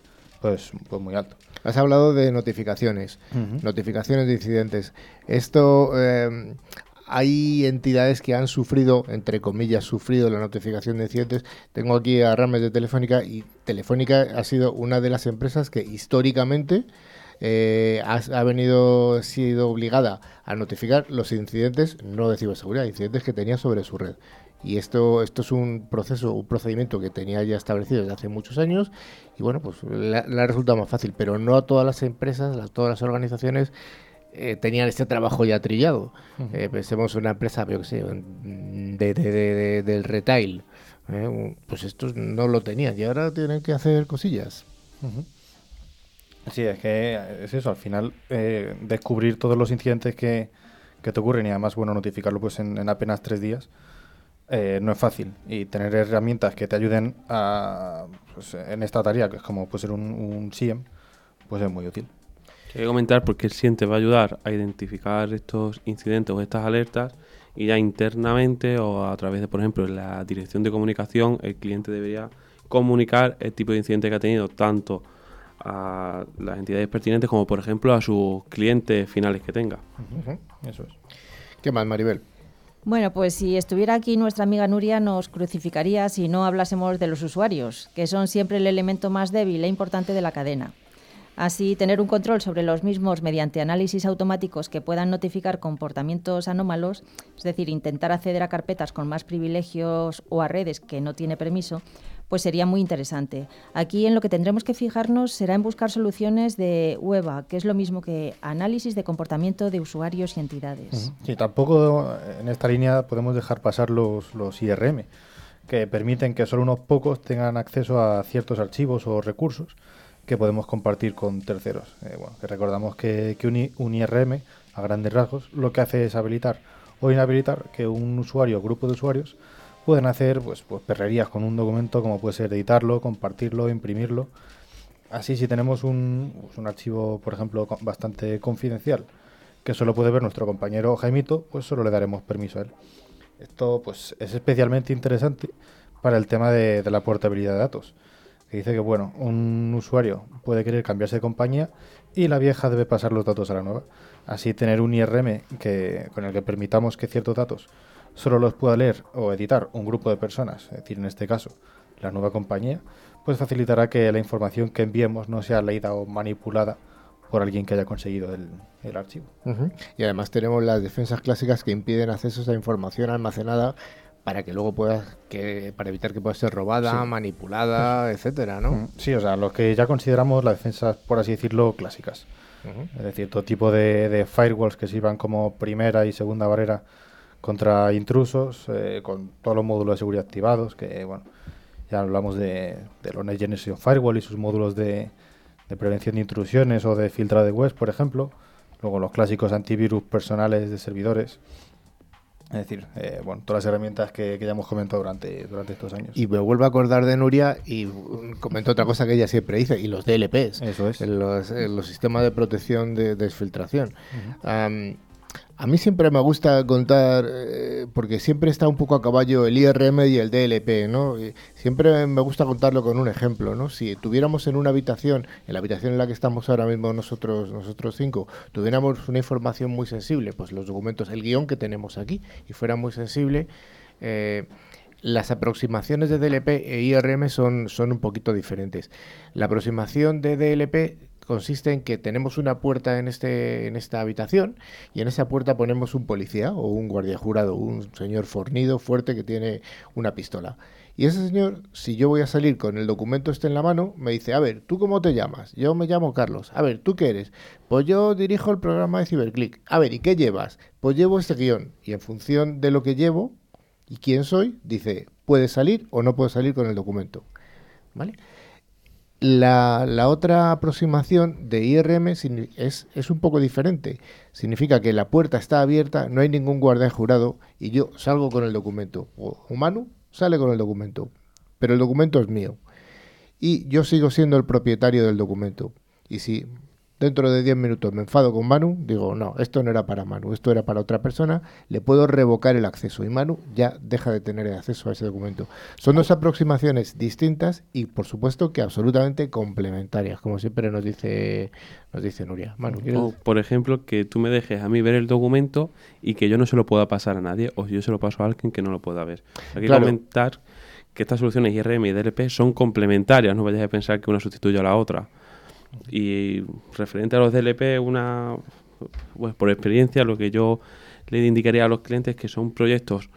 pues, pues muy alto. Has hablado de notificaciones, notificaciones de incidentes. Esto, eh, hay entidades que han sufrido, entre comillas, sufrido la notificación de incidentes. Tengo aquí a Rames de Telefónica y Telefónica ha sido una de las empresas que históricamente eh, ha, venido sido obligada a notificar los incidentes, no de ciberseguridad, incidentes que tenía sobre su red. Y esto, esto es un proceso, un procedimiento que tenía ya establecido desde hace muchos años y bueno, pues le, ha resultado más fácil, pero no a todas las empresas, a todas las organizaciones eh, tenían este trabajo ya trillado. Eh, pensemos en una empresa, yo que sé, de, del retail. Eh, pues estos no lo tenían y ahora tienen que hacer cosillas. Sí, es que es eso, al final descubrir todos los incidentes que, que, te ocurren y además, bueno, notificarlo pues en, apenas tres días. no es fácil y tener herramientas que te ayuden a, pues, en esta tarea, que es como puede ser un, un SIEM, pues es muy útil. Quiero comentar porque el SIEM te va a ayudar a identificar estos incidentes o estas alertas y ya internamente o a través de, por ejemplo, la dirección de comunicación, el cliente debería comunicar el tipo de incidente que ha tenido tanto a las entidades pertinentes como, por ejemplo, a sus clientes finales que tenga. Eso es. ¿Qué más, Maribel? Bueno, pues si estuviera aquí nuestra amiga Nuria nos crucificaría si no hablásemos de los usuarios, que son siempre el elemento más débil e importante de la cadena. Así, tener un control sobre los mismos mediante análisis automáticos que puedan notificar comportamientos anómalos, es decir, intentar acceder a carpetas con más privilegios o a redes que no tiene permiso, pues sería muy interesante. Aquí en lo que tendremos que fijarnos será en buscar soluciones de UEBA, que es lo mismo que análisis de comportamiento de usuarios y entidades. Sí, tampoco en esta línea podemos dejar pasar los, los IRM, que permiten que solo unos pocos tengan acceso a ciertos archivos o recursos que podemos compartir con terceros. Eh, bueno, que recordamos que, un, IRM, a grandes rasgos, lo que hace es habilitar o inhabilitar que un usuario o grupo de usuarios pueden hacer pues, pues perrerías con un documento como puede ser editarlo, compartirlo, imprimirlo. Así si tenemos un, pues, un archivo, por ejemplo, bastante confidencial, que solo puede ver nuestro compañero Jaimito, pues solo le daremos permiso a él. Esto pues es especialmente interesante para el tema de la portabilidad de datos que dice que bueno, un usuario puede querer cambiarse de compañía y la vieja debe pasar los datos a la nueva. Así tener un IRM que, con el que permitamos que ciertos datos solo los pueda leer o editar un grupo de personas, es decir, en este caso, la nueva compañía, pues facilitará que la información que enviemos no sea leída o manipulada por alguien que haya conseguido el, archivo. Y además tenemos las defensas clásicas que impiden acceso a información almacenada para que luego puedas que para evitar que pueda ser robada, manipulada, etcétera, ¿no? Sí, o sea, lo que ya consideramos las defensas, por así decirlo, clásicas. Es decir, todo tipo de, firewalls que sirvan como primera y segunda barrera contra intrusos, eh, con todos los módulos de seguridad activados, que bueno, ya hablamos de, de los Next Generation Firewall y sus módulos de, de prevención de intrusiones o de filtrado de webs, por ejemplo. Luego los clásicos antivirus personales de servidores Es decir, eh, bueno, todas las herramientas que, que, ya hemos comentado durante, durante estos años. Y me vuelvo a acordar de Nuria y comentó otra cosa que ella siempre dice, y los DLPs. Eso es. Los, los sistemas de protección de desfiltración. Uh -huh. um, a mí siempre me gusta contar, eh, porque siempre está un poco a caballo el IRM y el DLP, ¿no? Siempre me gusta contarlo con un ejemplo, ¿no? Si tuviéramos en una habitación, en la habitación en la que estamos ahora mismo nosotros, nosotros cinco, tuviéramos una información muy sensible, pues los documentos, el guion que tenemos aquí, y fuera muy sensible, eh, las aproximaciones de DLP e IRM son, son un poquito diferentes. La aproximación de DLP consiste en que tenemos una puerta en, este, en esta habitación y en esa puerta ponemos un policía o un guardia jurado, un señor fornido, fuerte, que tiene una pistola. Y ese señor, si yo voy a salir con el documento este en la mano, me dice, a ver, ¿tú cómo te llamas? Yo me llamo Carlos. A ver, ¿tú qué eres? Pues yo dirijo el programa de Ciberclick. A ver, ¿y qué llevas? Pues llevo este guion. Y en función de lo que llevo y quién soy, dice, ¿puedes salir o no puedes salir con el documento? ¿Vale? La, la, otra aproximación de IRM es, es, un poco diferente. Significa que la puerta está abierta, no hay ningún guardia jurado y yo salgo con el documento. O humano sale con el documento, pero el documento es mío. Y yo sigo siendo el propietario del documento. Y si dentro de 10 minutos me enfado con Manu, digo, no, esto no era para Manu, esto era para otra persona, le puedo revocar el acceso y Manu ya deja de tener acceso a ese documento. Son dos aproximaciones distintas y por supuesto que absolutamente complementarias, como siempre nos dice nos dice Nuria. Manu, o, por ejemplo, que tú me dejes a mí ver el documento y que yo no se lo pueda pasar a nadie o yo se lo paso a alguien que no lo pueda ver. Hay que claro. comentar que estas soluciones IRM y DLP son complementarias, no vayas a pensar que una sustituye a la otra. Y referente a los DLP, una, pues por experiencia, lo que yo le indicaría a los clientes es que son proyectos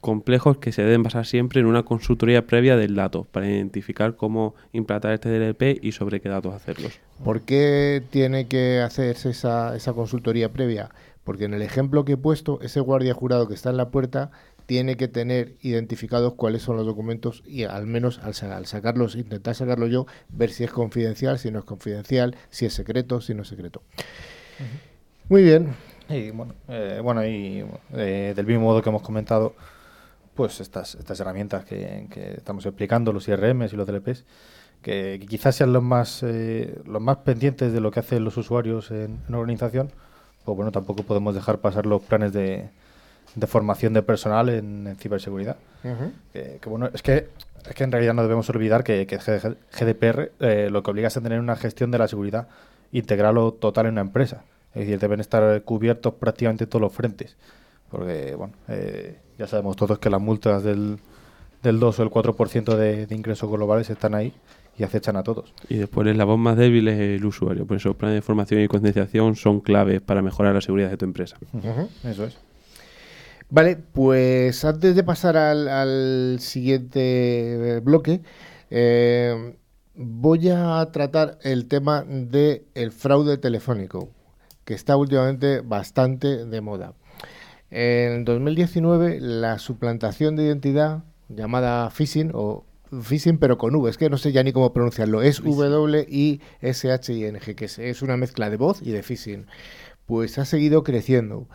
complejos que se deben basar siempre en una consultoría previa del dato para identificar cómo implantar este DLP y sobre qué datos hacerlos. ¿Por qué tiene que hacerse esa, esa consultoría previa? Porque en el ejemplo que he puesto, ese guardia jurado que está en la puerta tiene que tener identificados cuáles son los documentos y al menos al, al, sacarlos, intentar sacarlo yo, ver si es confidencial, si no es confidencial, si es secreto, si no es secreto. Uh -huh. Muy bien. Y bueno, eh, bueno y eh, del mismo modo que hemos comentado, pues estas, estas herramientas que, que estamos explicando, los IRMs y los DLPs, que, que quizás sean los más, eh, los más pendientes de lo que hacen los usuarios en, en organización, pues bueno, tampoco podemos dejar pasar los planes de, de formación de personal en, en ciberseguridad. Uh -huh. que, que, bueno, es que, es que en realidad no debemos olvidar que, que GDPR eh, lo que obliga es a tener una gestión de la seguridad integral o total en una empresa. Es decir, deben estar cubiertos prácticamente todos los frentes. Porque, bueno, eh, ya sabemos todos que las multas del, del 2 o el 4% de, de ingresos globales están ahí y acechan a todos. Y después la voz más débil es el usuario. Por eso los planes de formación y concienciación son claves para mejorar la seguridad de tu empresa. Uh -huh. Eso es. Vale, pues antes de pasar al, al siguiente bloque, eh, voy a tratar el tema del el fraude telefónico, que está últimamente bastante de moda. En 2019, la suplantación de identidad llamada phishing o phishing pero con V, es que no sé ya ni cómo pronunciarlo, es W-I-S-H-I-N-G, que es una mezcla de voz y de phishing, pues ha seguido creciendo.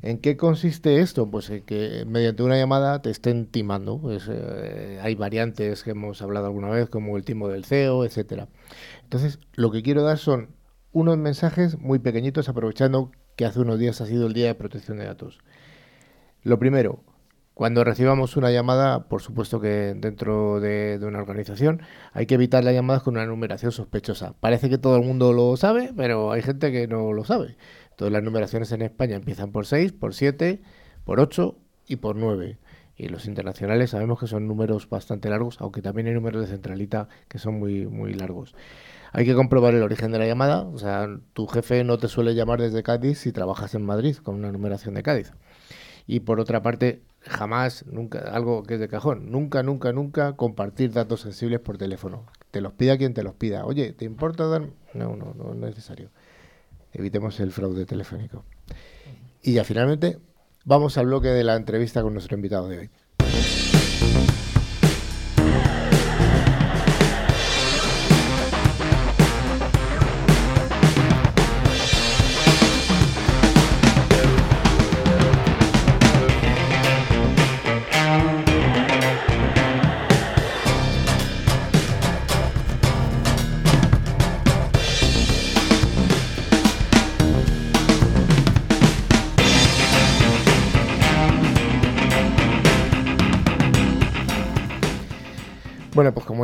¿En qué consiste esto? Pues en que mediante una llamada te estén timando. Pues, eh, hay variantes que hemos hablado alguna vez, como el timo del CEO, etcétera. Entonces, lo que quiero dar son unos mensajes muy pequeñitos, aprovechando que hace unos días ha sido el Día de Protección de Datos. Lo primero, cuando recibamos una llamada, por supuesto que dentro de, de, una organización hay que evitar las llamadas con una numeración sospechosa. Parece que todo el mundo lo sabe, pero hay gente que no lo sabe. Todas las numeraciones en España empiezan por 6, por 7, por 8 y por 9. Y los internacionales sabemos que son números bastante largos, aunque también hay números de centralita que son muy, muy largos. Hay que comprobar el origen de la llamada, o sea, tu jefe no te suele llamar desde Cádiz si trabajas en Madrid con una numeración de Cádiz. Y por otra parte, jamás, nunca, algo que es de cajón, nunca, nunca, nunca compartir datos sensibles por teléfono. Te los pida quien te los pida. Oye, ¿te importa dar? No, no, no, no es necesario evitemos el fraude telefónico. Y ya finalmente vamos al bloque de la entrevista con nuestro invitado de hoy.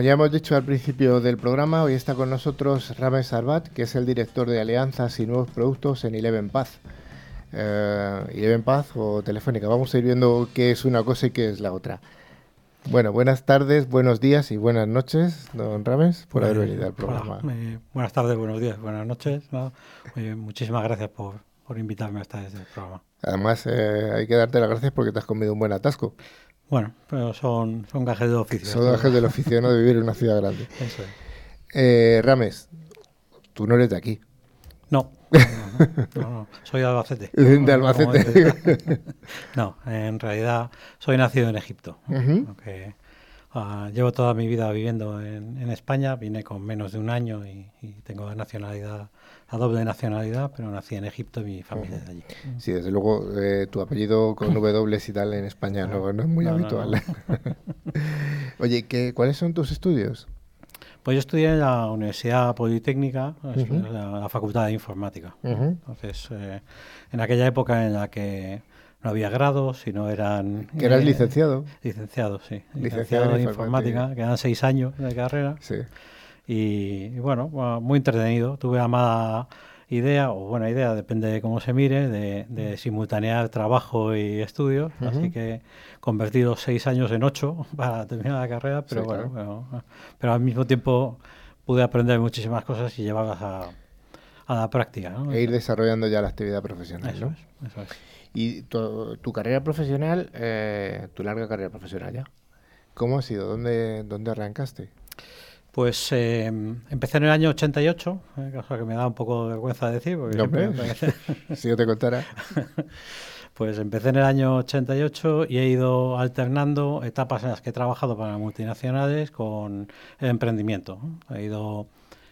Ya hemos dicho al principio del programa, hoy está con nosotros Rames Arbat, que es el director de alianzas y nuevos productos en Eleven Path. Eh, Eleven Path o Telefónica. Vamos a ir viendo qué es una cosa y qué es la otra. Bueno, buenas tardes, buenos días y buenas noches, don Rames, por haber venido al programa. hola, buenas tardes, buenos días, buenas noches. muchísimas gracias por, por invitarme a estar en este programa. Además, eh, hay que darte las gracias porque te has comido un buen atasco. Bueno, pero son, son gajes de oficio. Son gajes del oficio, ¿no? De vivir en una ciudad grande. Eso es. Eh, Rames, tú no eres de aquí. No, no, no, no, soy de Albacete. De Albacete. No, en realidad soy nacido en Egipto. Aunque, ah, llevo toda mi vida viviendo en, en España, vine con menos de un año y, y tengo nacionalidad, la doble nacionalidad, pero nací en Egipto y mi familia es de allí. Sí, desde luego, eh, tu apellido con W y tal en España no, no es muy No, no, habitual. Oye, ¿qué, ¿cuáles son tus estudios? Pues yo estudié en la Universidad Politécnica, Ujú. la, la Facultad de Informática. Ujú. Entonces, eh, en aquella época en la que no había grados, sino eran... Que eras eh, licenciado. Licenciado, sí. Licenciado Licenciado, en informática, que eran seis años de carrera. Sí. Y, bueno, bueno, muy entretenido. Tuve la mala idea, o buena idea, depende de cómo se mire, de, de simultanear trabajo y estudios. Así que convertí los seis años en ocho para terminar la carrera, pero Sí, bueno, claro. pero, pero al mismo tiempo pude aprender muchísimas cosas y llevarlas a, a la práctica. ¿no? E ir desarrollando ya la actividad profesional, Eso ¿no? es, eso es. Y tu, tu carrera profesional, eh, tu larga carrera profesional ya, ¿cómo ha sido? ¿Dónde, dónde arrancaste? Pues eh, empecé en el año 88, eh, cosa que me da un poco de vergüenza decir, porque No, parece- Si yo te contara. Pues empecé en el año 88 y he ido alternando etapas en las que he trabajado para multinacionales con el emprendimiento. He ido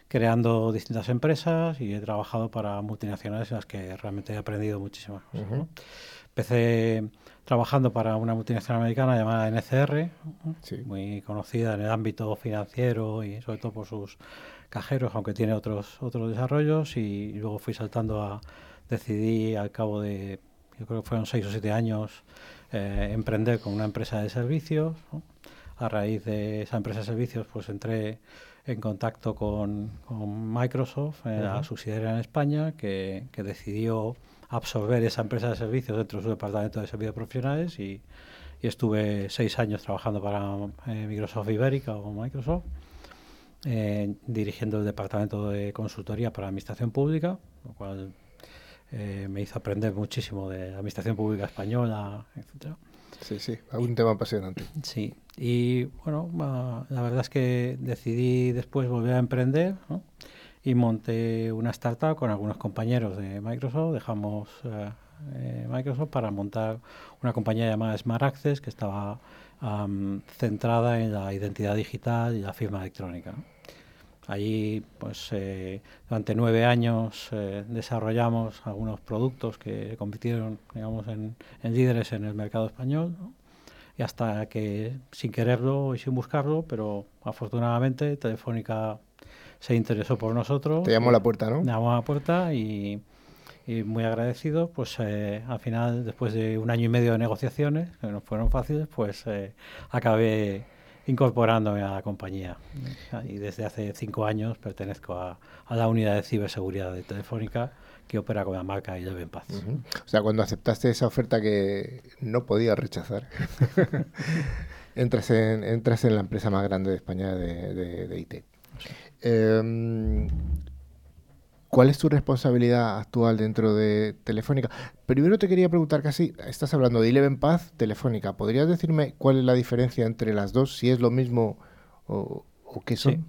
creando distintas empresas y he trabajado para multinacionales en las que realmente he aprendido muchísimas cosas. Empecé trabajando para una multinacional americana llamada NCR. Sí. muy conocida en el ámbito financiero y sobre todo por sus cajeros, aunque tiene otros otros desarrollos y luego fui saltando a decidí al cabo de yo creo que fueron seis o siete años eh, emprender con una empresa de servicios. ¿no? A raíz de esa empresa de servicios, pues entré en contacto con, con Microsoft, eh, la Ujú. subsidiaria en España, que, que decidió absorber esa empresa de servicios dentro de su departamento de servicios profesionales y, y estuve seis años trabajando para eh, Microsoft Ibérica o Microsoft, eh, dirigiendo el departamento de consultoría para administración pública, lo cual eh, me hizo aprender muchísimo de la administración pública española, etcétera. Sí, sí, un tema apasionante. Sí, y bueno, la verdad es que decidí después volver a emprender ¿no? Y monté una startup con algunos compañeros de Microsoft. Dejamos eh, eh, Microsoft para montar una compañía llamada Smart Access que estaba am, centrada en la identidad digital y la firma electrónica. Allí, pues, eh, durante nueve años desarrollamos algunos productos que convirtieron, digamos, en, en líderes en el mercado español. Y hasta que, sin quererlo y sin buscarlo, pero afortunadamente Telefónica se interesó por nosotros. Te llamó a la puerta, ¿no? Me llamó a la puerta y, y muy agradecido, pues eh, al final, después de un año y medio de negociaciones, que no fueron fáciles, pues eh, acabé incorporándome a la compañía. Y desde hace cinco años pertenezco a, a la unidad de ciberseguridad de Telefónica que opera con la marca Eleven Path. Ujú. O sea, cuando aceptaste esa oferta que no podías rechazar, entras, en, entras en la empresa más grande de España de, de- de IT. Em, ¿Cuál es tu responsabilidad actual dentro de Telefónica? Primero te quería preguntar casi, estás hablando de Eleven Path, Telefónica. ¿Podrías decirme cuál es la diferencia entre las dos? Si es lo mismo o, qué son.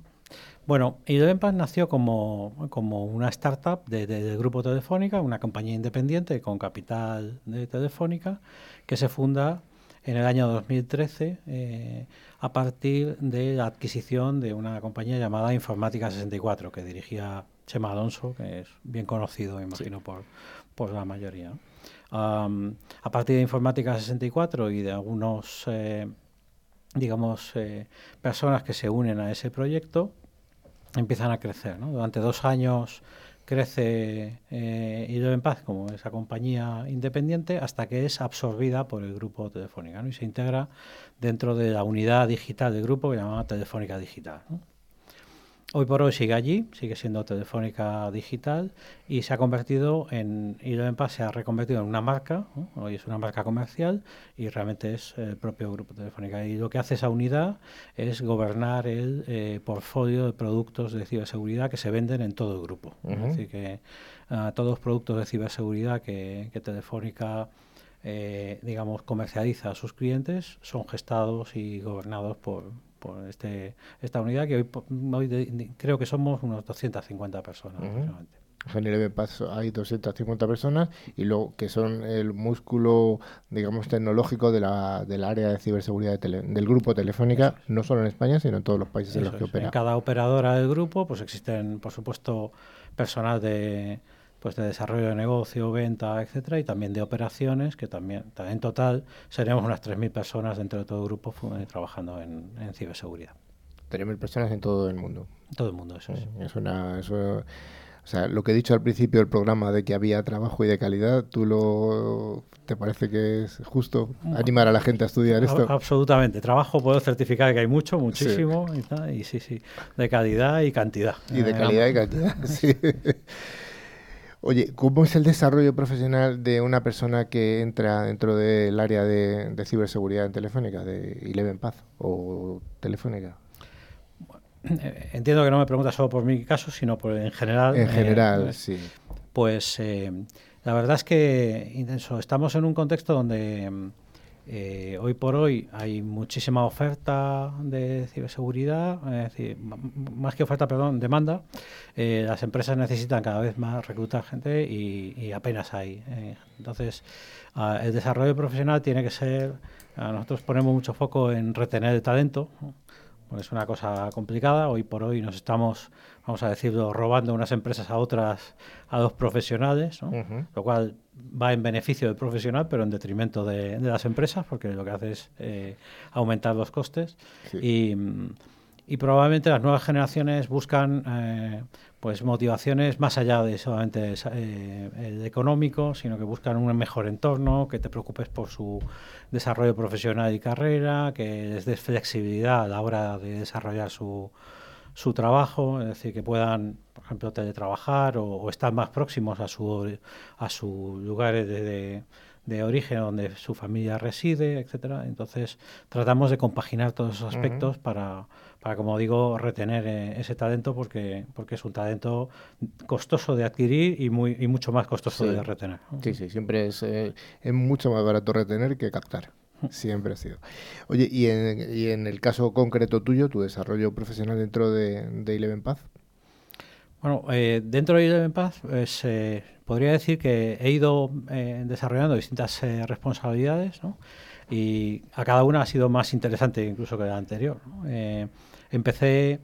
Bueno, Eleven Path nació como, como una startup de- de- del grupo Telefónica, una compañía independiente con capital de Telefónica, que se funda en el año 2013 eh, a partir de la adquisición de una compañía llamada Informática 64, que dirigía Chema Alonso, que es bien conocido, imagino, por, por la mayoría. a partir de Informática 64 y de algunos, eh, digamos, eh, personas que se unen a ese proyecto, empiezan a crecer. ¿no? Durante dos años crece eh, Paz como esa compañía independiente hasta que es absorbida por el grupo Telefónica y se integra dentro de la unidad digital del grupo que llamaba Telefónica Digital. Hoy por hoy sigue allí, sigue siendo Telefónica Digital y se ha convertido en, Iloempa se ha reconvertido en una marca, hoy es una marca comercial y realmente es el propio grupo Telefónica. Y lo que hace esa unidad es gobernar el eh, portfolio de productos de ciberseguridad que se venden en todo el grupo. Es decir, que ah, todos los productos de ciberseguridad que, Telefónica eh, digamos, comercializa a sus clientes son gestados y gobernados por, por este, esta unidad que hoy, hoy creo que somos unos 250 personas aproximadamente. En el hay 250 personas y luego que son el músculo, digamos, tecnológico de la, del área de ciberseguridad del grupo Telefónica, no solo en España, sino en todos los países en los que opera. En cada operadora del grupo, pues existen, por supuesto, personal de, pues de desarrollo de negocio, venta, etcétera, y también de operaciones, que también, en total seremos unas 3.000 personas dentro de todo el grupo eh, trabajando en, en ciberseguridad. 3.000 personas en todo el mundo. Todo el mundo, eso es. Es una, eso, o sea, lo que he dicho al principio del programa de que había trabajo y de calidad, ¿tú lo te parece que es justo animar a la gente a estudiar esto? absolutamente. Trabajo puedo certificar que hay mucho, muchísimo, Y, y, sí, sí, de calidad y cantidad. Y de calidad y cantidad, sí. Oye, ¿cómo es el desarrollo profesional de una persona que entra dentro del área de, ciberseguridad en Telefónica, de Eleven Paz o Telefónica? Eh, entiendo que no me preguntas solo por mi caso, sino por en general. En general, eh, sí. Pues eh, la verdad es que intenso. Estamos en un contexto donde eh, hoy por hoy hay muchísima oferta de ciberseguridad, es decir, más que oferta, perdón, demanda. Eh, las empresas necesitan cada vez más reclutar gente y, apenas hay. Eh. entonces, ah, el desarrollo profesional tiene que ser, nosotros ponemos mucho foco en retener el talento, es una cosa complicada. Hoy por hoy nos estamos, vamos a decirlo, robando unas empresas a otras, a dos profesionales, lo cual va en beneficio del profesional, pero en detrimento de, las empresas, porque lo que hace es eh, aumentar los costes. Y, probablemente las nuevas generaciones buscan eh, pues motivaciones más allá de solamente eh, el económico, sino que buscan un mejor entorno, que te preocupes por su desarrollo profesional y carrera, que les des flexibilidad a la hora de desarrollar su, su trabajo, es decir, que puedan, ejemplo, teletrabajar o, o estar más próximos a su, a su lugares de, de, origen donde su familia reside, etcétera. Entonces, tratamos de compaginar todos esos aspectos para para, como digo, retener eh, ese talento porque, porque es un talento costoso de adquirir y, muy, y mucho más costoso de retener. Sí, sí, siempre es, eh, es mucho más barato retener que captar. Siempre ha sido. Oye, y en, y en el caso concreto tuyo, tu desarrollo profesional dentro de, de Eleven Path. Bueno, eh, dentro de Eleven Path, pues, podría decir que he ido desarrollando distintas responsabilidades, ¿no? y a cada una ha sido más interesante incluso que la anterior. Eh, empecé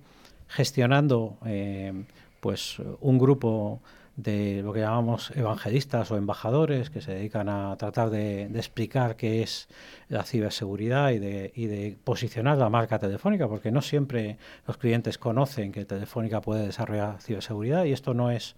gestionando eh, pues un grupo de lo que llamamos evangelistas o embajadores que se dedican a tratar de, explicar qué es la ciberseguridad y de, y de, posicionar la marca telefónica, porque no siempre los clientes conocen que Telefónica puede desarrollar ciberseguridad y esto no es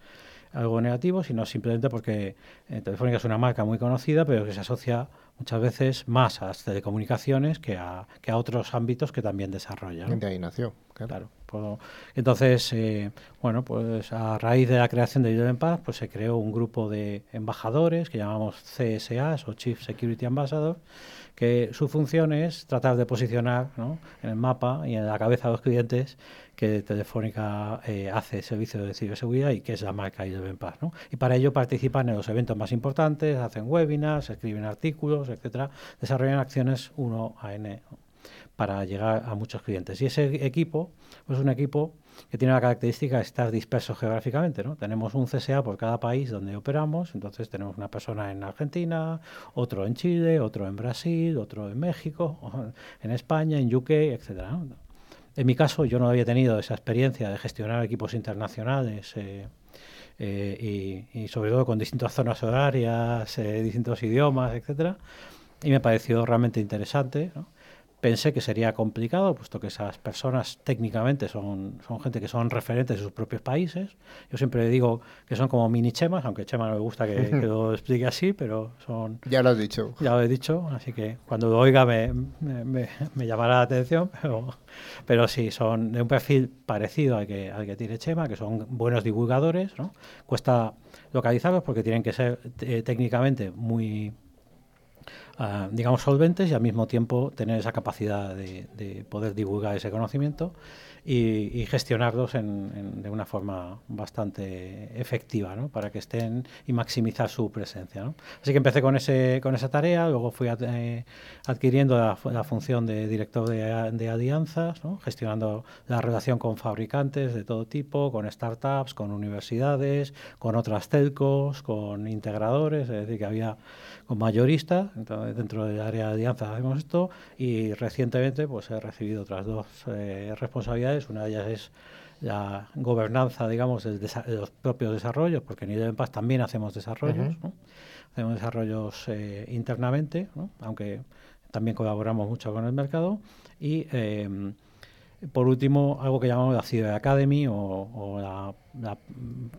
algo negativo, sino simplemente porque eh, Telefónica es una marca muy conocida, pero que se asocia muchas veces más a las telecomunicaciones que a, que a otros ámbitos que también desarrollan. De ahí nació, claro. Pues, entonces, eh, bueno, pues a raíz de la creación de en Paz, pues se creó un grupo de embajadores que llamamos CSAs o Chief Security Ambassadors, que su función es tratar de posicionar en el mapa y en la cabeza de los clientes que Telefónica eh, hace servicio de ciberseguridad y que es la marca Idol Paz. ¿no? Y para ello participan en los eventos más importantes, hacen webinars, escriben artículos, etcétera, desarrollan acciones 1 a N para llegar a muchos clientes. Y ese equipo pues es un equipo que tiene la característica de estar disperso geográficamente. ¿no? Tenemos un CSA por cada país donde operamos, entonces tenemos una persona en Argentina, otro en Chile, otro en Brasil, otro en México, en España, en UK, etcétera. En mi caso, yo no había tenido esa experiencia de gestionar equipos internacionales eh, eh, y, sobre todo con distintas zonas horarias, eh, distintos idiomas, etcétera, y me pareció realmente interesante. Pensé que sería complicado, puesto que esas personas técnicamente son, son gente que son referentes de sus propios países. Yo siempre digo que son como mini chemas, aunque chema no me gusta que, que lo explique así, pero son... Ya lo has dicho. Ya lo he dicho, así que cuando lo oiga me, me, me- llamará la atención, pero, pero sí, son de un perfil parecido al que, al que tiene Chema, que son buenos divulgadores, ¿no? Cuesta localizarlos porque tienen que ser eh, técnicamente muy, digamos, solventes y al mismo tiempo tener esa capacidad de poder divulgar ese conocimiento y, gestionarlos de una forma bastante efectiva. Para que estén y maximizar su presencia. Así que empecé con, ese, con esa tarea, luego fui eh, adquiriendo la, fu- la función de director de, de alianzas, gestionando la relación con fabricantes de todo tipo, con startups, con universidades, con otras telcos, con integradores, es decir, que había con mayoristas, dentro del área de alianzas hacemos esto y recientemente pues he recibido otras dos eh, responsabilidades, una de ellas es la gobernanza, digamos, de los propios desarrollos, porque en Idem Paz también hacemos desarrollos, ¿no? hacemos desarrollos eh, internamente, ¿no? aunque también colaboramos mucho con el mercado. Y eh, por último, algo que llamamos la Cyber Academy o, o la, la,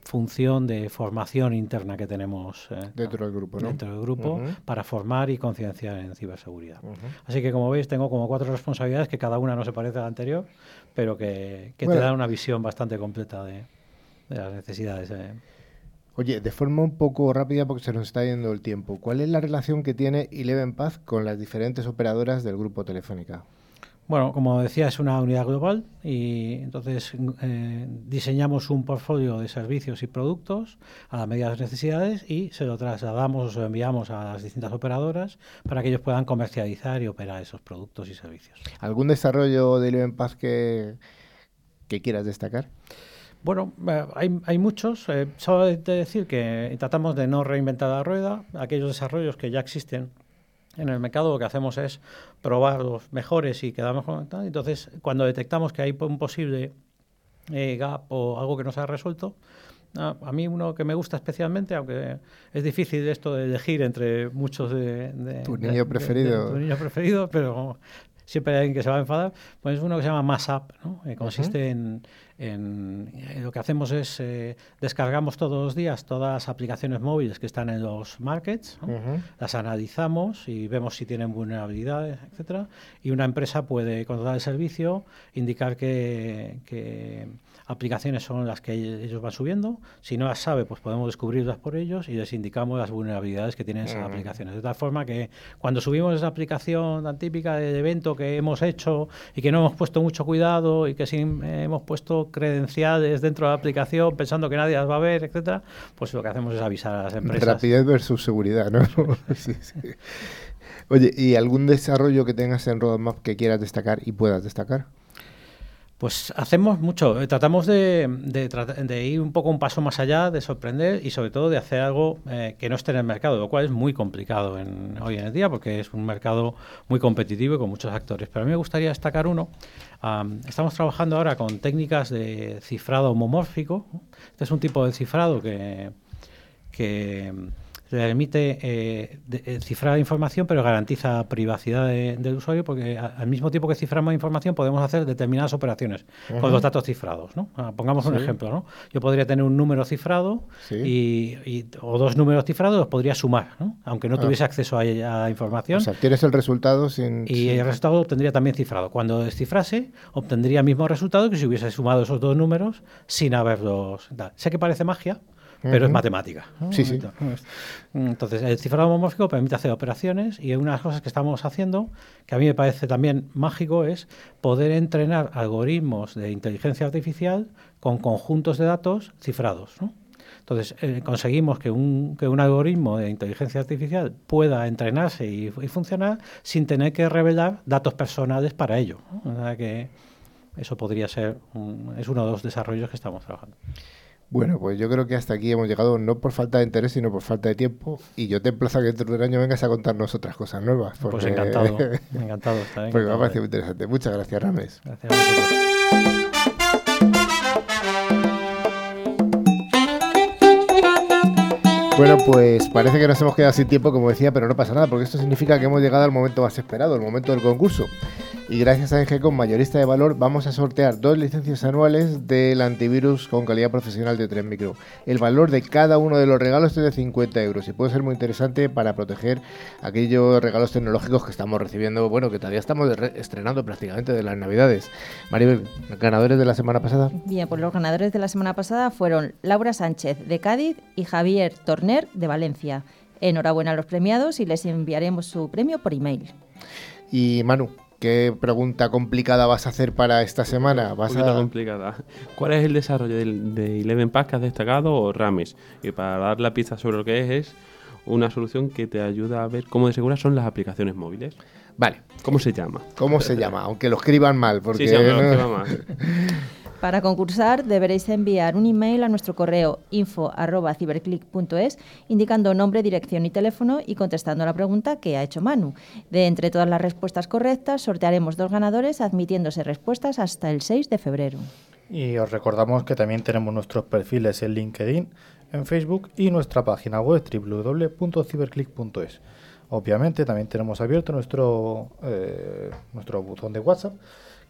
función de formación interna que tenemos eh, Dentro del grupo, ¿no? dentro del grupo para formar y concienciar en ciberseguridad. Así que, como veis, tengo como cuatro responsabilidades que cada una no se parece a la anterior, pero que, que Bueno. te dan una visión bastante completa de, de las necesidades. eh. Oye, de forma un poco rápida porque se nos está yendo el tiempo, ¿cuál es la relación que tiene Eleven Paz con las diferentes operadoras del grupo Telefónica? Bueno, como decía, es una unidad global y entonces eh, diseñamos un portfolio de servicios y productos a la medida de las necesidades y se lo trasladamos o se lo enviamos a las distintas operadoras para que ellos puedan comercializar y operar esos productos y servicios. ¿Algún desarrollo de Eleven Paz que, que quieras destacar? Bueno, eh, hay, hay muchos. eh, solo he de decir que tratamos de no reinventar la rueda. Aquellos desarrollos que ya existen en el mercado lo que hacemos es probar los mejores y quedamos con. Entonces, cuando detectamos que hay un posible eh, gap o algo que no se ha resuelto, a, a mí uno que me gusta especialmente, aunque es difícil esto de elegir entre muchos de... de- Tu niño de- preferido. de- tu niño preferido, pero siempre hay alguien que se va a enfadar, pues es uno que se llama MassApp, ¿no? que consiste en, en- eh, Lo que hacemos es eh, descargamos todos los días todas las aplicaciones móviles que están en los markets, ¿no? Ujú. las analizamos y vemos si tienen vulnerabilidades, etcétera, y una empresa puede contratar el servicio, indicar que, que aplicaciones son las que ellos van subiendo, si no las sabe, pues podemos descubrirlas por ellos y les indicamos las vulnerabilidades que tienen esas Mm. aplicaciones. De tal forma que cuando subimos esa aplicación tan típica del evento que hemos hecho y que no hemos puesto mucho cuidado y que sin, eh, hemos puesto credenciales dentro de la aplicación pensando que nadie las va a ver, etcétera, pues lo que hacemos es avisar a las empresas. Rapidez versus seguridad, ¿no? Sí, sí. Oye, ¿y algún desarrollo que tengas en Roadmap que quieras destacar y puedas destacar? Pues hacemos mucho, eh, tratamos de, de de ir un poco un paso más allá, de sorprender y sobre todo de hacer algo eh, que no esté en el mercado, lo cual es muy complicado en, hoy en día porque es un mercado muy competitivo y con muchos actores. Pero a mí me gustaría destacar uno. Am, estamos trabajando ahora con técnicas de cifrado homomórfico. Este es un tipo de cifrado que, que le permite eh, de- eh, cifrar información, pero garantiza privacidad de- del usuario, porque a- al mismo tiempo que ciframos información podemos hacer determinadas operaciones con los datos cifrados. ¿no? Ah, pongamos un ejemplo. ¿no? Yo podría tener un número cifrado Sí. y, y- o dos números cifrados, los podría sumar, ¿no? aunque no Ah. tuviese acceso a, a información. O sea, tienes el resultado sin... Y sin- el resultado lo obtendría también cifrado. Cuando descifrase, obtendría el mismo resultado que si hubiese sumado esos dos números sin haberlos. Sé que parece magia, pero es matemática. ¿no? Sí, sí. Entonces, el cifrado homomórfico permite hacer operaciones y una de las cosas que estamos haciendo, que a mí me parece también mágico, es poder entrenar algoritmos de inteligencia artificial con conjuntos de datos cifrados. ¿no? Entonces, eh, conseguimos que un, que un algoritmo de inteligencia artificial pueda entrenarse y, y funcionar sin tener que revelar datos personales para ello. ¿no? O sea que eso podría ser, un- es uno de los desarrollos que estamos trabajando. Bueno, pues yo creo que hasta aquí hemos llegado no por falta de interés, sino por falta de tiempo. Y yo te emplazo a que dentro del año vengas a contarnos otras cosas nuevas. Pues encantado, encantado. estaré porque me ha parecido de- muy interesante. Muchas gracias, Rames. Gracias a vosotros. Bueno, pues parece que nos hemos quedado sin tiempo, como decía, pero no pasa nada, porque esto significa que hemos llegado al momento más esperado, el momento del concurso. Y gracias a Engecom Mayorista de Valor vamos a sortear dos licencias anuales del antivirus con calidad profesional de 3 Micro. El valor de cada uno de los regalos es de 50 euros y puede ser muy interesante para proteger aquellos regalos tecnológicos que estamos recibiendo, bueno, que todavía estamos estrenando prácticamente de las navidades. Maribel, ganadores de la semana pasada. Bien, pues los ganadores de la semana pasada fueron Laura Sánchez de Cádiz y Javier Torner de Valencia. Enhorabuena a los premiados y les enviaremos su premio por email. Y Manu, ¿Qué pregunta complicada vas a hacer para esta semana? ¿Vas a... complicada. ¿Cuál es el desarrollo de Eleven Pass que has destacado o Rames? Y para dar la pista sobre lo que es, es una solución que te ayuda a ver cómo de seguras son las aplicaciones móviles. Vale. ¿Cómo se llama? ¿Cómo se llama? Aunque lo escriban mal. Porque sí, sí, lo escriban mal. Para concursar deberéis enviar un email a nuestro correo info@ciberclick.es indicando nombre, dirección y teléfono y contestando la pregunta que ha hecho Manu. De entre todas las respuestas correctas sortearemos dos ganadores admitiéndose respuestas hasta el 6 de febrero. Y os recordamos que también tenemos nuestros perfiles en LinkedIn, en Facebook y nuestra página web www.ciberclick.es. Obviamente también tenemos abierto nuestro, eh, nuestro botón de WhatsApp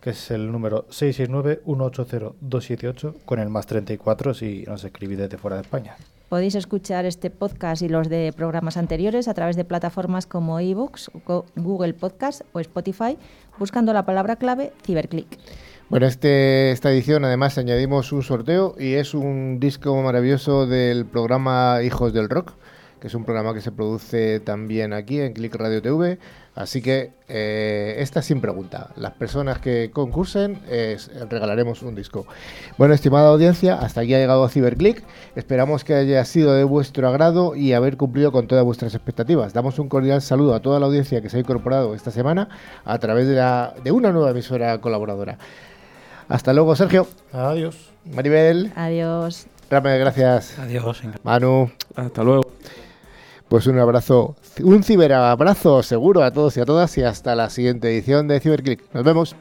que es el número 669-180-278 con el más 34 si nos escribís desde fuera de España. Podéis escuchar este podcast y los de programas anteriores a través de plataformas como iVoox, Google Podcast o Spotify, buscando la palabra clave Ciberclick. Bueno, este, esta edición además añadimos un sorteo y es un disco maravilloso del programa Hijos del Rock, que es un programa que se produce también aquí en Click Radio TV Así que eh, esta sin pregunta. Las personas que concursen regalaremos un disco. Bueno, estimada audiencia, hasta aquí ha llegado Ciberclick. Esperamos que haya sido de vuestro agrado y haber cumplido con todas vuestras expectativas. Damos un cordial saludo a toda la audiencia que se ha incorporado esta semana a través de, la, de una nueva emisora colaboradora. Hasta luego, Sergio. Adiós. Maribel. Adiós. Rame, gracias. Adiós. Manu. Hasta luego. Pues un abrazo, un ciberabrazo seguro a todos y a todas y hasta la siguiente edición de Ciberclick. Nos vemos.